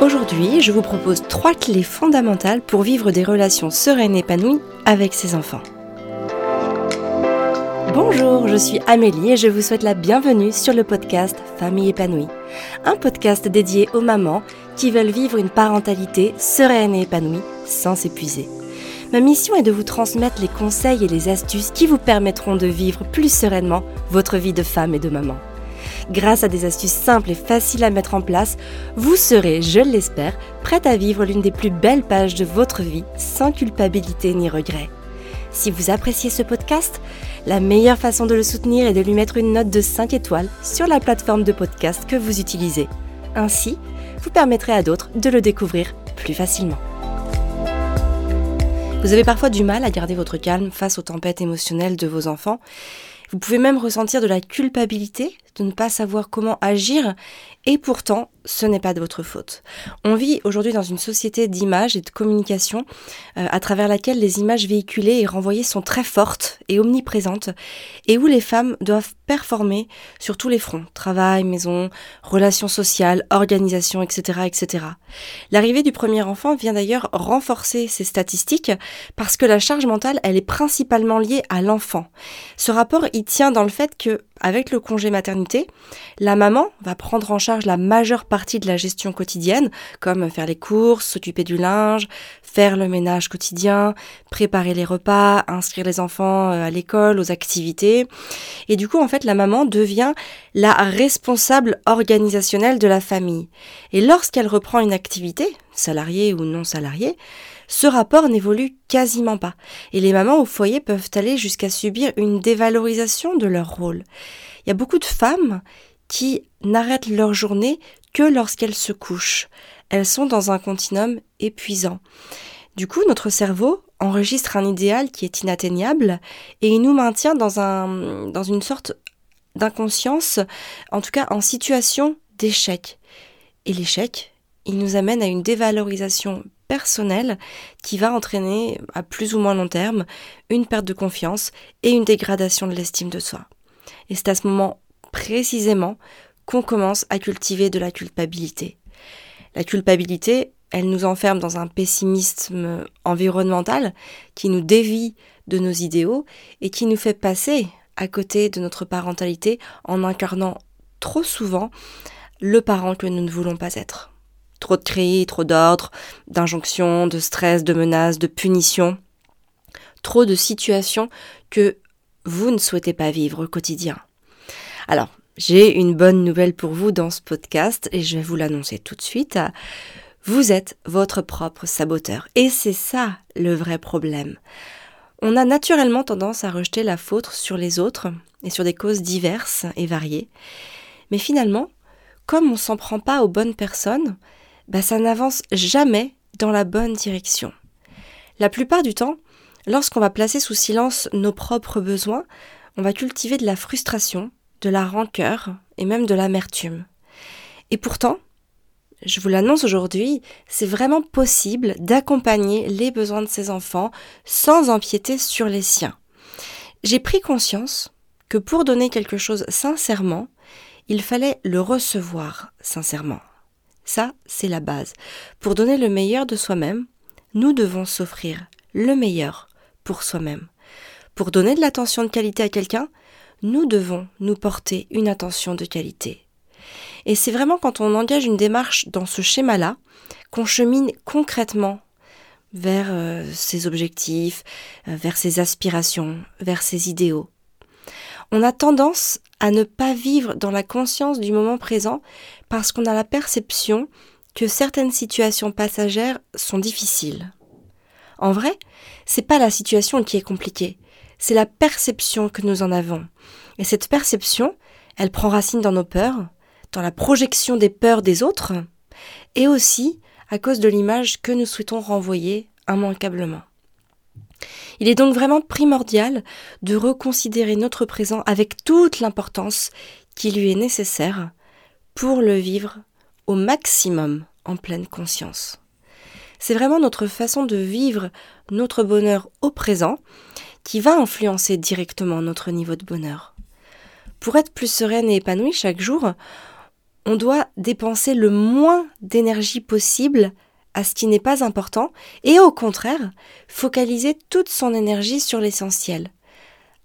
Aujourd'hui, je vous propose trois clés fondamentales pour vivre des relations sereines et épanouies avec ses enfants. Bonjour, je suis Amélie et je vous souhaite la bienvenue sur le podcast Famille épanouie, un podcast dédié aux mamans qui veulent vivre une parentalité sereine et épanouie sans s'épuiser. Ma mission est de vous transmettre les conseils et les astuces qui vous permettront de vivre plus sereinement votre vie de femme et de maman. Grâce à des astuces simples et faciles à mettre en place, vous serez, je l'espère, prête à vivre l'une des plus belles pages de votre vie sans culpabilité ni regret. Si vous appréciez ce podcast, la meilleure façon de le soutenir est de lui mettre une note de 5 étoiles sur la plateforme de podcast que vous utilisez. Ainsi, vous permettrez à d'autres de le découvrir plus facilement. Vous avez parfois du mal à garder votre calme face aux tempêtes émotionnelles de vos enfants. Vous pouvez même ressentir de la culpabilité de ne pas savoir comment agir et pourtant ce n'est pas de votre faute. On vit aujourd'hui dans une société d'images et de communication euh, à travers laquelle les images véhiculées et renvoyées sont très fortes et omniprésentes et où les femmes doivent performer sur tous les fronts, travail, maison, relations sociales, organisation, etc. etc. L'arrivée du premier enfant vient d'ailleurs renforcer ces statistiques parce que la charge mentale, elle est principalement liée à l'enfant. Ce rapport, il tient dans le fait que avec le congé maternité, la maman va prendre en charge la majeure partie de la gestion quotidienne, comme faire les courses, s'occuper du linge, faire le ménage quotidien, préparer les repas, inscrire les enfants euh, à l'école, aux activités. Et du coup, en fait, la maman devient la responsable organisationnelle de la famille. Et lorsqu'elle reprend une activité, salariée ou non salariée, ce rapport n'évolue quasiment pas, et les mamans au foyer peuvent aller jusqu'à subir une dévalorisation de leur rôle. Il y a beaucoup de femmes qui n'arrêtent leur journée que lorsqu'elles se couchent. Elles sont dans un continuum épuisant. Du coup, notre cerveau enregistre un idéal qui est inatteignable et il nous maintient dans, dans une sorte d'inconscience, en tout cas en situation d'échec. Et l'échec, il nous amène à une dévalorisation personnelle qui va entraîner à plus ou moins long terme une perte de confiance et une dégradation de l'estime de soi. Et c'est à ce moment précisément qu'on commence à cultiver de la culpabilité. La culpabilité, elle nous enferme dans un pessimisme environnemental qui nous dévie de nos idéaux et qui nous fait passer à côté de notre parentalité en incarnant trop souvent le parent que nous ne voulons pas être. Trop de cris, trop d'ordres, d'injonctions, de stress, de menaces, de punitions. Trop de situations que vous ne souhaitez pas vivre au quotidien. Alors, j'ai une bonne nouvelle pour vous dans ce podcast et je vais vous l'annoncer tout de suite. Vous êtes votre propre saboteur. Et c'est ça le vrai problème. On a naturellement tendance à rejeter la faute sur les autres et sur des causes diverses et variées. Mais finalement, comme on s'en prend pas aux bonnes personnes, bah, ça n'avance jamais dans la bonne direction. La plupart du temps, lorsqu'on va placer sous silence nos propres besoins, on va cultiver de la frustration, de la rancœur et même de l'amertume. Et pourtant, je vous l'annonce aujourd'hui, c'est vraiment possible d'accompagner les besoins de ses enfants sans empiéter sur les siens. J'ai pris conscience que pour donner quelque chose sincèrement, il fallait le recevoir sincèrement. Ça, c'est la base. Pour donner le meilleur de soi-même, nous devons s'offrir le meilleur pour soi-même. Pour donner de l'attention de qualité à quelqu'un, nous devons nous porter une attention de qualité. Et c'est vraiment quand on engage une démarche dans ce schéma-là qu'on chemine concrètement vers euh, ses objectifs, euh, vers ses aspirations, vers ses idéaux. On a tendance à ne pas vivre dans la conscience du moment présent parce qu'on a la perception que certaines situations passagères sont difficiles. En vrai, c'est pas la situation qui est compliquée, c'est la perception que nous en avons. Et cette perception, elle prend racine dans nos peurs, dans la projection des peurs des autres, et aussi à cause de l'image que nous souhaitons renvoyer immanquablement. Il est donc vraiment primordial de reconsidérer notre présent avec toute l'importance qui lui est nécessaire pour le vivre au maximum en pleine conscience. C'est vraiment notre façon de vivre notre bonheur au présent qui va influencer directement notre niveau de bonheur. Pour être plus sereine et épanouie chaque jour, on doit dépenser le moins d'énergie possible à ce qui n'est pas important et au contraire, focaliser toute son énergie sur l'essentiel.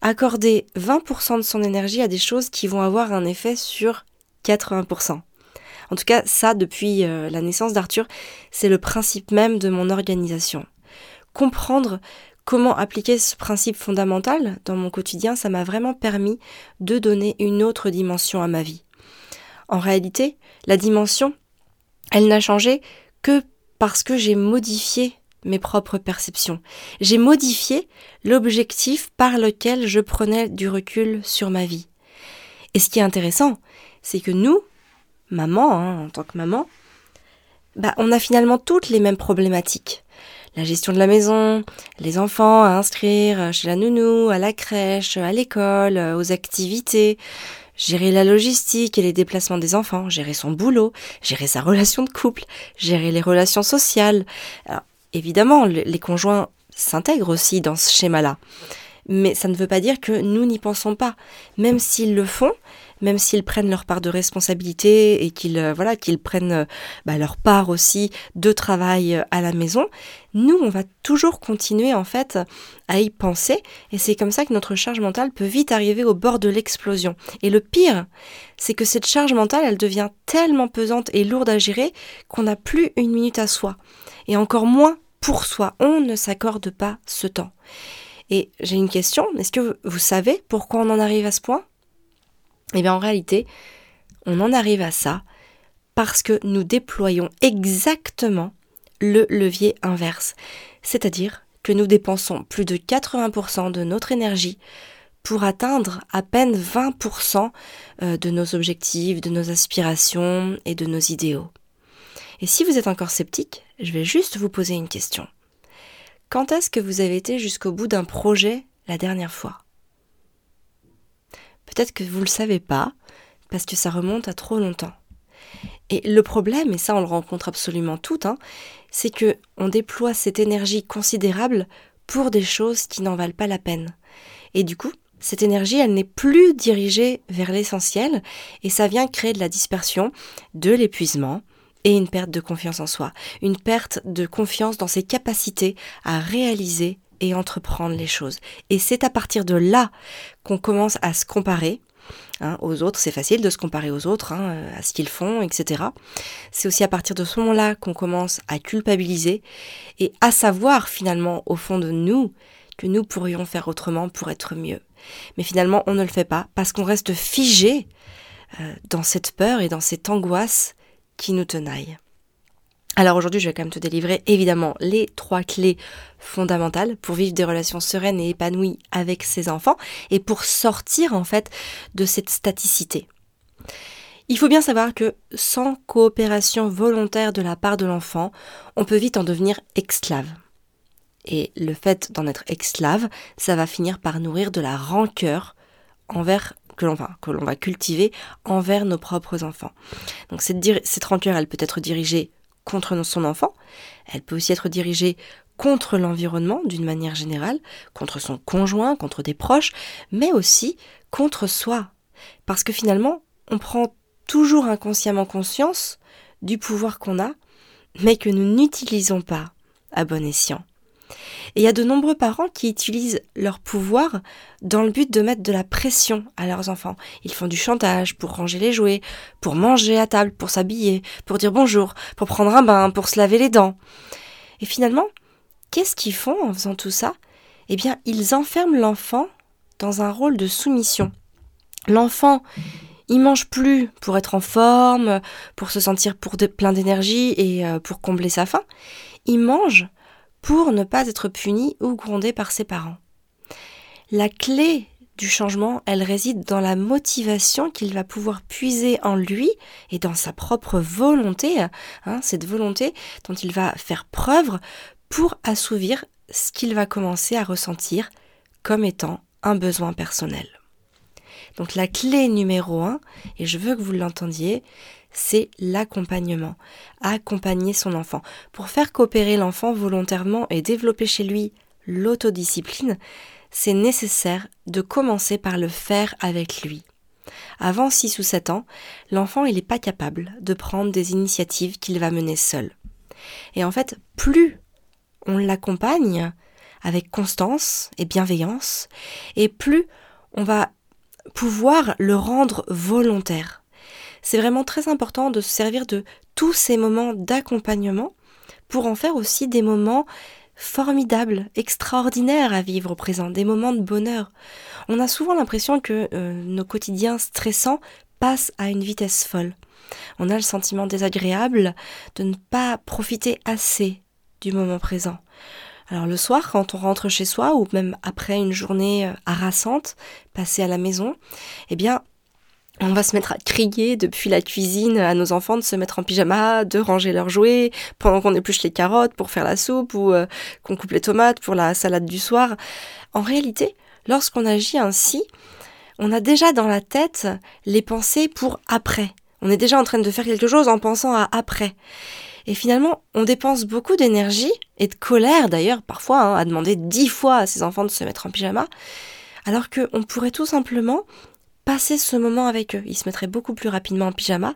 Accorder 20% de son énergie à des choses qui vont avoir un effet sur 80%. En tout cas, ça, depuis euh, la naissance d'Arthur, c'est le principe même de mon organisation. Comprendre comment appliquer ce principe fondamental dans mon quotidien, ça m'a vraiment permis de donner une autre dimension à ma vie. En réalité, la dimension, elle n'a changé que parce que j'ai modifié mes propres perceptions. J'ai modifié l'objectif par lequel je prenais du recul sur ma vie. Et ce qui est intéressant, c'est que nous, maman, hein, en tant que maman, bah, on a finalement toutes les mêmes problématiques. La gestion de la maison, les enfants à inscrire chez la nounou, à la crèche, à l'école, aux activités, gérer la logistique et les déplacements des enfants, gérer son boulot, gérer sa relation de couple, gérer les relations sociales. évidemment, les conjoints s'intègrent aussi dans ce schéma-là. Mais ça ne veut pas dire que nous n'y pensons pas. Même s'ils le font, même s'ils prennent leur part de responsabilité et qu'ils euh, voilà qu'ils prennent euh, bah, leur part aussi de travail euh, à la maison, nous on va toujours continuer en fait à y penser et c'est comme ça que notre charge mentale peut vite arriver au bord de l'explosion. Et le pire, c'est que cette charge mentale, elle devient tellement pesante et lourde à gérer qu'on n'a plus une minute à soi et encore moins pour soi. On ne s'accorde pas ce temps. Et j'ai une question, est-ce que vous savez pourquoi on en arrive à ce point? Eh bien en réalité, on en arrive à ça parce que nous déployons exactement le levier inverse. C'est-à-dire que nous dépensons plus de 80% de notre énergie pour atteindre à peine 20% euh, de nos objectifs, de nos aspirations et de nos idéaux. Et si vous êtes encore sceptique, je vais juste vous poser une question. Quand est-ce que vous avez été jusqu'au bout d'un projet la dernière fois? Peut-être que vous ne le savez pas, parce que ça remonte à trop longtemps. Et le problème, et ça on le rencontre absolument tout, hein, c'est que on déploie cette énergie considérable pour des choses qui n'en valent pas la peine. Et du coup, cette énergie, elle n'est plus dirigée vers l'essentiel, et ça vient créer de la dispersion, de l'épuisement, et une perte de confiance en soi, une perte de confiance dans ses capacités à réaliser et entreprendre les choses. Et c'est à partir de là qu'on commence à se comparer hein, aux autres. C'est facile de se comparer aux autres, hein, à ce qu'ils font, etc. C'est aussi à partir de ce moment-là qu'on commence à culpabiliser et à savoir finalement au fond de nous que nous pourrions faire autrement pour être mieux. Mais finalement, on ne le fait pas parce qu'on reste figé euh, dans cette peur et dans cette angoisse qui nous tenaille. Alors aujourd'hui, je vais quand même te délivrer évidemment les trois clés fondamentales pour vivre des relations sereines et épanouies avec ses enfants et pour sortir en fait de cette staticité. Il faut bien savoir que sans coopération volontaire de la part de l'enfant, on peut vite en devenir esclave. Et le fait d'en être esclave, ça va finir par nourrir de la rancœur envers que l'on va, que l'on va cultiver envers nos propres enfants. Donc cette, cette rancœur, elle peut être dirigée contre son enfant, elle peut aussi être dirigée contre l'environnement d'une manière générale, contre son conjoint, contre des proches, mais aussi contre soi. Parce que finalement, on prend toujours inconsciemment conscience du pouvoir qu'on a, mais que nous n'utilisons pas à bon escient. Et il y a de nombreux parents qui utilisent leur pouvoir dans le but de mettre de la pression à leurs enfants. Ils font du chantage pour ranger les jouets, pour manger à table, pour s'habiller, pour dire bonjour, pour prendre un bain, pour se laver les dents. Et finalement, qu'est-ce qu'ils font en faisant tout ça? Eh bien, ils enferment l'enfant dans un rôle de soumission. L'enfant, il mange plus pour être en forme, pour se sentir plein d'énergie et euh, pour combler sa faim. Il mange pour ne pas être puni ou grondé par ses parents. La clé du changement, elle réside dans la motivation qu'il va pouvoir puiser en lui et dans sa propre volonté, hein, cette volonté dont il va faire preuve pour assouvir ce qu'il va commencer à ressentir comme étant un besoin personnel. Donc la clé numéro un, et je veux que vous l'entendiez, c'est l'accompagnement. Accompagner son enfant. Pour faire coopérer l'enfant volontairement et développer chez lui l'autodiscipline, c'est nécessaire de commencer par le faire avec lui. Avant 6 ou 7 ans, l'enfant n'est pas capable de prendre des initiatives qu'il va mener seul. Et en fait, plus on l'accompagne avec constance et bienveillance, et plus on va pouvoir le rendre volontaire. C'est vraiment très important de se servir de tous ces moments d'accompagnement pour en faire aussi des moments formidables, extraordinaires à vivre au présent, des moments de bonheur. On a souvent l'impression que euh, nos quotidiens stressants passent à une vitesse folle. On a le sentiment désagréable de ne pas profiter assez du moment présent. Alors le soir, quand on rentre chez soi, ou même après une journée euh, harassante, passée à la maison, eh bien, va se mettre à crier depuis la cuisine à nos enfants de se mettre en pyjama, de ranger leurs jouets, pendant qu'on épluche les carottes pour faire la soupe ou euh, qu'on coupe les tomates pour la salade du soir. En réalité, lorsqu'on agit ainsi, on a déjà dans la tête les pensées pour après. On est déjà en train de faire quelque chose en pensant à après. Et finalement, on dépense beaucoup d'énergie et de colère d'ailleurs parfois hein, à demander dix fois à ses enfants de se mettre en pyjama, alors qu'on pourrait tout simplement passer ce moment avec eux. Ils se mettraient beaucoup plus rapidement en pyjama,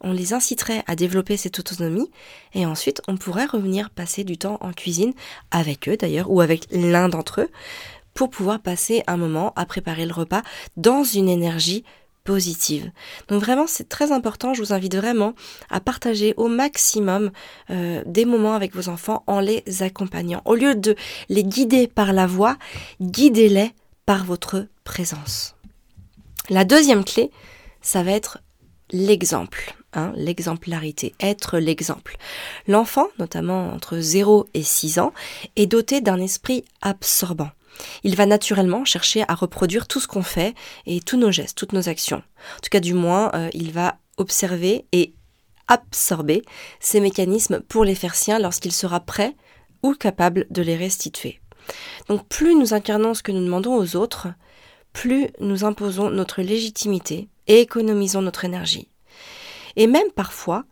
on les inciterait à développer cette autonomie, et ensuite on pourrait revenir passer du temps en cuisine avec eux d'ailleurs, ou avec l'un d'entre eux, pour pouvoir passer un moment à préparer le repas dans une énergie positive. Donc vraiment, c'est très important. Je vous invite vraiment à partager au maximum euh, des moments avec vos enfants en les accompagnant. Au lieu de les guider par la voix, guidez-les par votre présence. La deuxième clé, ça va être l'exemple. Hein, l'exemplarité, être l'exemple. L'enfant, notamment entre 0 et 6 ans, est doté d'un esprit absorbant. Il va naturellement chercher à reproduire tout ce qu'on fait et tous nos gestes, toutes nos actions. En tout cas, du moins, euh, il va observer et absorber ces mécanismes pour les faire siens lorsqu'il sera prêt ou capable de les restituer. Donc plus nous incarnons ce que nous demandons aux autres, plus nous imposons notre légitimité et économisons notre énergie. Et même parfois,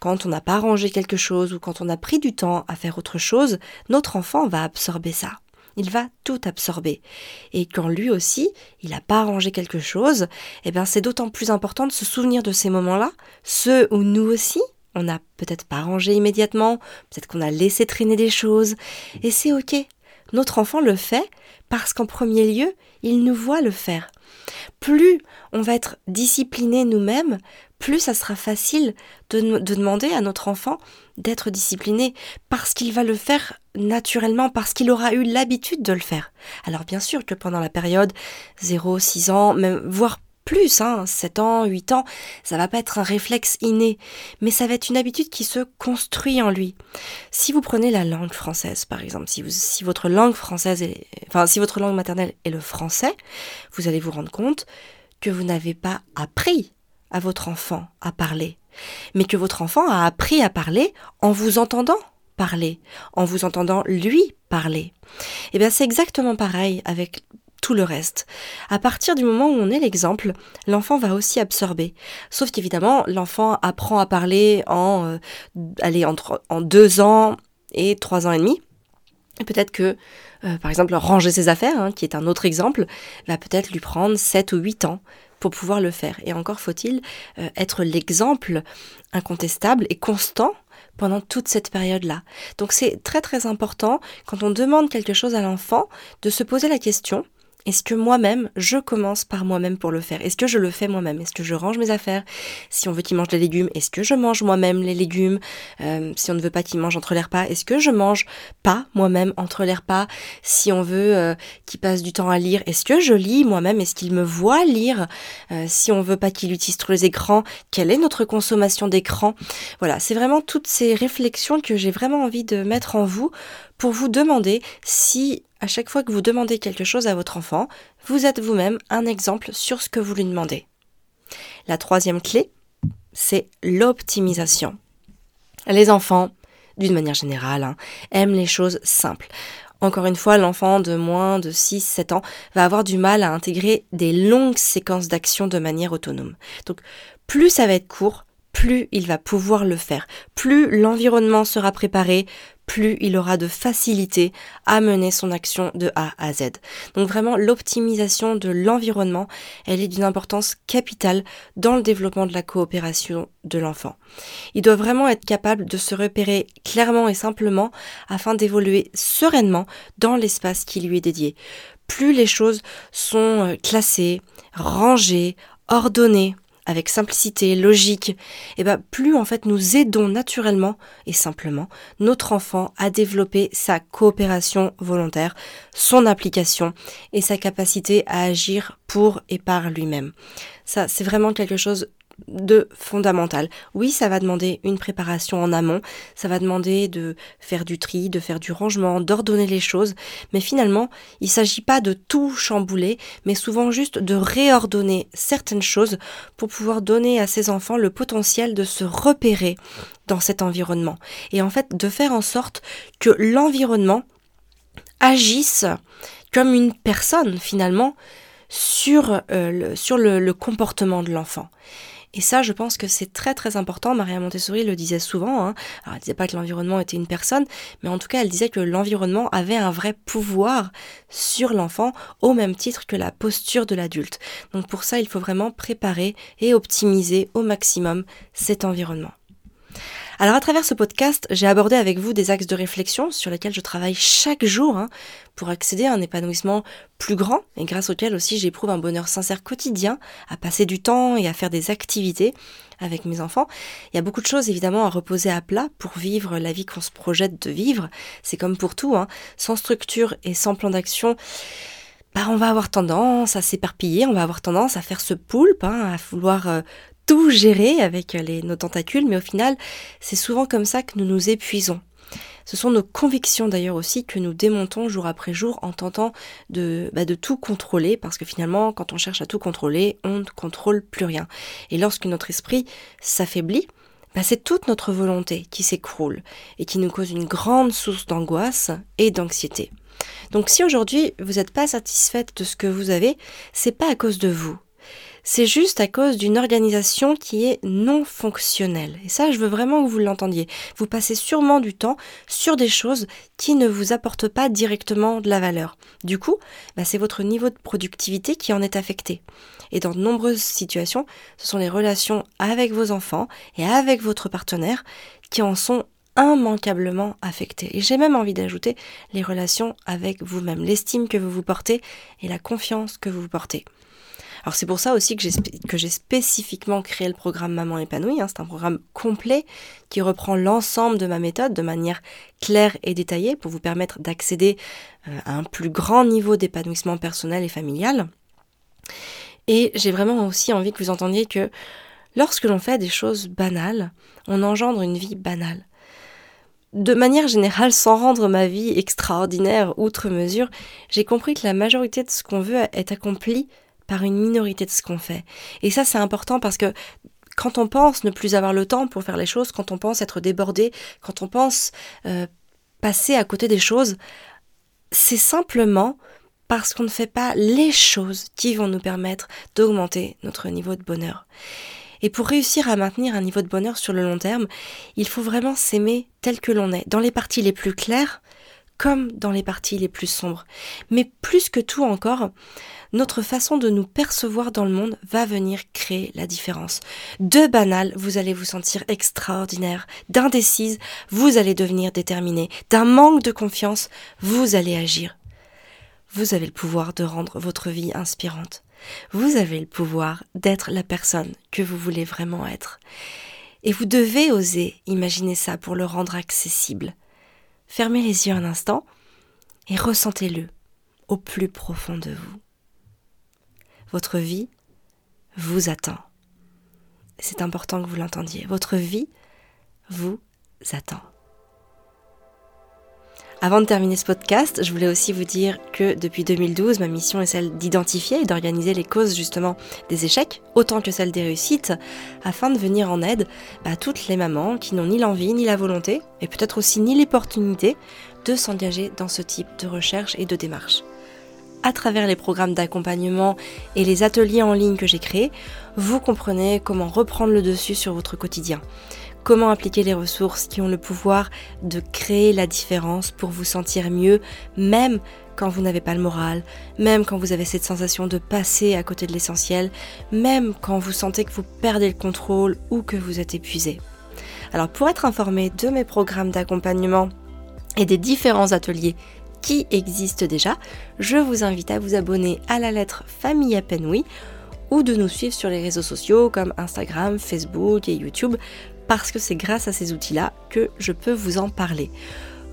quand on n'a pas rangé quelque chose ou quand on a pris du temps à faire autre chose, notre enfant va absorber ça il va tout absorber. Et quand lui aussi, il n'a pas arrangé quelque chose, eh bien c'est d'autant plus important de se souvenir de ces moments-là, ceux où nous aussi, on n'a peut-être pas rangé immédiatement, peut-être qu'on a laissé traîner des choses, et c'est ok. Notre enfant le fait parce qu'en premier lieu, il nous voit le faire. Plus on va être discipliné nous-mêmes, plus ça sera facile de, de demander à notre enfant d'être discipliné parce qu'il va le faire naturellement, parce qu'il aura eu l'habitude de le faire. Alors bien sûr que pendant la période 0, 6 ans, même voire plus, hein, 7 ans, 8 ans, ça va pas être un réflexe inné, mais ça va être une habitude qui se construit en lui. Si vous prenez la langue française, par exemple, si, votre langue française enfin, si votre langue maternelle est le français, vous allez vous rendre compte que vous n'avez pas appris à votre enfant à parler, mais que votre enfant a appris à parler en vous entendant parler, en vous entendant lui parler. Et eh bien c'est exactement pareil avec tout le reste. À partir du moment où on est l'exemple, l'enfant va aussi absorber. Sauf qu'évidemment, l'enfant apprend à parler en, euh, allez, entre, en deux ans et trois ans et demi. Peut-être que, euh, par exemple, ranger ses affaires, hein, qui est un autre exemple, va peut-être lui prendre sept ou huit ans pour pouvoir le faire. Et encore faut-il euh, être l'exemple incontestable et constant pendant toute cette période-là. Donc c'est très très important quand on demande quelque chose à l'enfant de se poser la question est-ce que moi-même, je commence par moi-même pour le faire? Est-ce que je le fais moi-même? Est-ce que je range mes affaires? Si on veut qu'il mange des légumes, est-ce que je mange moi-même les légumes? Euh, Si on ne veut pas qu'il mange entre les repas, est-ce que je mange pas moi-même entre les repas? Si on veut euh, qu'il passe du temps à lire, est-ce que je lis moi-même? Est-ce qu'il me voit lire? Euh, Si on veut pas qu'il utilise trop les écrans, quelle est notre consommation d'écran Voilà, c'est vraiment toutes ces réflexions que j'ai vraiment envie de mettre en vous pour vous demander si à chaque fois que vous demandez quelque chose à votre enfant, vous êtes vous-même un exemple sur ce que vous lui demandez. La troisième clé, c'est l'optimisation. Les enfants, d'une manière générale, hein, aiment les choses simples. Encore une fois, l'enfant de moins de 6-7 ans va avoir du mal à intégrer des longues séquences d'actions de manière autonome. Donc, plus ça va être court, plus il va pouvoir le faire. Plus l'environnement sera préparé, plus il aura de facilité à mener son action de A à Z. Donc vraiment, l'optimisation de l'environnement, elle est d'une importance capitale dans le développement de la coopération de l'enfant. Il doit vraiment être capable de se repérer clairement et simplement afin d'évoluer sereinement dans l'espace qui lui est dédié. Plus les choses sont euh, classées, rangées, ordonnées, avec simplicité, logique, et eh ben plus en fait nous aidons naturellement et simplement notre enfant à développer sa coopération volontaire, son application et sa capacité à agir pour et par lui-même. Ça, c'est vraiment quelque chose de fondamental. Oui, ça va demander une préparation en amont, ça va demander de faire du tri, de faire du rangement, d'ordonner les choses, mais finalement, il ne s'agit pas de tout chambouler, mais souvent juste de réordonner certaines choses pour pouvoir donner à ses enfants le potentiel de se repérer dans cet environnement. Et en fait, de faire en sorte que l'environnement agisse comme une personne finalement sur, euh, le, sur le comportement de l'enfant. Et ça, je pense que c'est très très important. Maria Montessori le disait souvent. Hein. Alors, elle disait pas que l'environnement était une personne, mais en tout cas, elle disait que l'environnement avait un vrai pouvoir sur l'enfant au même titre que la posture de l'adulte. Donc pour ça, il faut vraiment préparer et optimiser au maximum cet environnement. Alors à travers ce podcast, j'ai abordé avec vous des axes de réflexion sur lesquels je travaille chaque jour hein, pour accéder à un épanouissement plus grand et grâce auquel aussi j'éprouve un bonheur sincère quotidien à passer du temps et à faire des activités avec mes enfants. Il y a beaucoup de choses évidemment à reposer à plat pour vivre la vie qu'on se projette de vivre. C'est comme pour tout, hein. sans structure et sans plan d'action. Bah, on va avoir tendance à s'éparpiller, on va avoir tendance à faire ce poulpe, hein, à vouloir euh, tout gérer avec nos tentacules, mais au final, c'est souvent comme ça que nous nous épuisons. Ce sont nos convictions d'ailleurs aussi que nous démontons jour après jour en tentant de, bah, tout contrôler, parce que finalement, quand on cherche à tout contrôler, on ne contrôle plus rien. Et lorsque notre esprit s'affaiblit, bah, c'est toute notre volonté qui s'écroule et qui nous cause une grande source d'angoisse et d'anxiété. Donc si aujourd'hui vous n'êtes pas satisfaite de ce que vous avez, c'est pas à cause de vous, c'est juste à cause d'une organisation qui est non fonctionnelle. Et ça, je veux vraiment que vous l'entendiez. Vous passez sûrement du temps sur des choses qui ne vous apportent pas directement de la valeur. Du coup, bah, c'est votre niveau de productivité qui en est affecté. Et dans de nombreuses situations, ce sont les relations avec vos enfants et avec votre partenaire qui en sont immanquablement affectées. Et j'ai même envie d'ajouter les relations avec vous-même, l'estime que vous vous portez et la confiance que vous vous portez. Alors c'est pour ça aussi que j'ai, spécifiquement créé le programme Maman épanouie. Hein. C'est un programme complet qui reprend l'ensemble de ma méthode de manière claire et détaillée pour vous permettre d'accéder euh, à un plus grand niveau d'épanouissement personnel et familial. Et j'ai vraiment aussi envie que vous entendiez que lorsque l'on fait des choses banales, on engendre une vie banale de manière générale, sans rendre ma vie extraordinaire outre mesure, j'ai compris que la majorité de ce qu'on veut est accompli par une minorité de ce qu'on fait. Et ça, c'est important parce que quand on pense ne plus avoir le temps pour faire les choses, quand on pense être débordé, quand on pense euh, passer à côté des choses, c'est simplement parce qu'on ne fait pas les choses qui vont nous permettre d'augmenter notre niveau de bonheur. Et pour réussir à maintenir un niveau de bonheur sur le long terme, il faut vraiment s'aimer tel que l'on est, dans les parties les plus claires comme dans les parties les plus sombres. Mais plus que tout encore, notre façon de nous percevoir dans le monde va venir créer la différence. De banal, vous allez vous sentir extraordinaire. D'indécise, vous allez devenir déterminé. D'un manque de confiance, vous allez agir. Vous avez le pouvoir de rendre votre vie inspirante. Vous avez le pouvoir d'être la personne que vous voulez vraiment être. Et vous devez oser imaginer ça pour le rendre accessible. Fermez les yeux un instant et ressentez-le au plus profond de vous. Votre vie vous attend. C'est important que vous l'entendiez. Votre vie vous attend. Avant de terminer ce podcast, je voulais aussi vous dire que depuis 2012, ma mission est celle d'identifier et d'organiser les causes justement des échecs, autant que celles des réussites, afin de venir en aide à toutes les mamans qui n'ont ni l'envie, ni la volonté, et peut-être aussi ni l'opportunité de s'engager dans ce type de recherche et de démarche à travers les programmes d'accompagnement et les ateliers en ligne que j'ai créés, vous comprenez comment reprendre le dessus sur votre quotidien. Comment appliquer les ressources qui ont le pouvoir de créer la différence pour vous sentir mieux, même quand vous n'avez pas le moral, même quand vous avez cette sensation de passer à côté de l'essentiel, même quand vous sentez que vous perdez le contrôle ou que vous êtes épuisé. Alors pour être informé de mes programmes d'accompagnement et des différents ateliers qui existent déjà, je vous invite à vous abonner à la lettre Famille épanouie ou de nous suivre sur les réseaux sociaux comme Instagram, Facebook et YouTube parce que c'est grâce à ces outils-là que je peux vous en parler.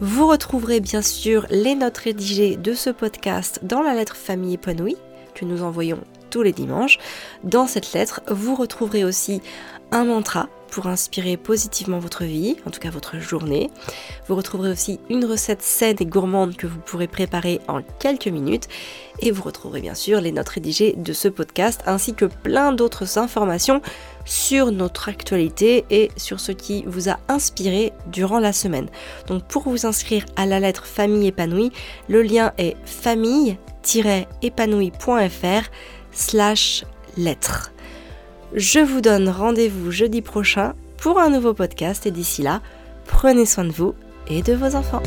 Vous retrouverez bien sûr les notes rédigées de ce podcast dans la lettre Famille épanouie que nous envoyons tous les dimanches. Dans cette lettre, vous retrouverez aussi un mantra pour inspirer positivement votre vie, en tout cas votre journée. Vous retrouverez aussi une recette saine et gourmande que vous pourrez préparer en quelques minutes. Et vous retrouverez bien sûr les notes rédigées de ce podcast ainsi que plein d'autres informations sur notre actualité et sur ce qui vous a inspiré durant la semaine. Donc pour vous inscrire à la lettre Famille épanouie, le lien est famille-épanouie.fr slash lettre. Je vous donne rendez-vous jeudi prochain pour un nouveau podcast et d'ici là, prenez soin de vous et de vos enfants.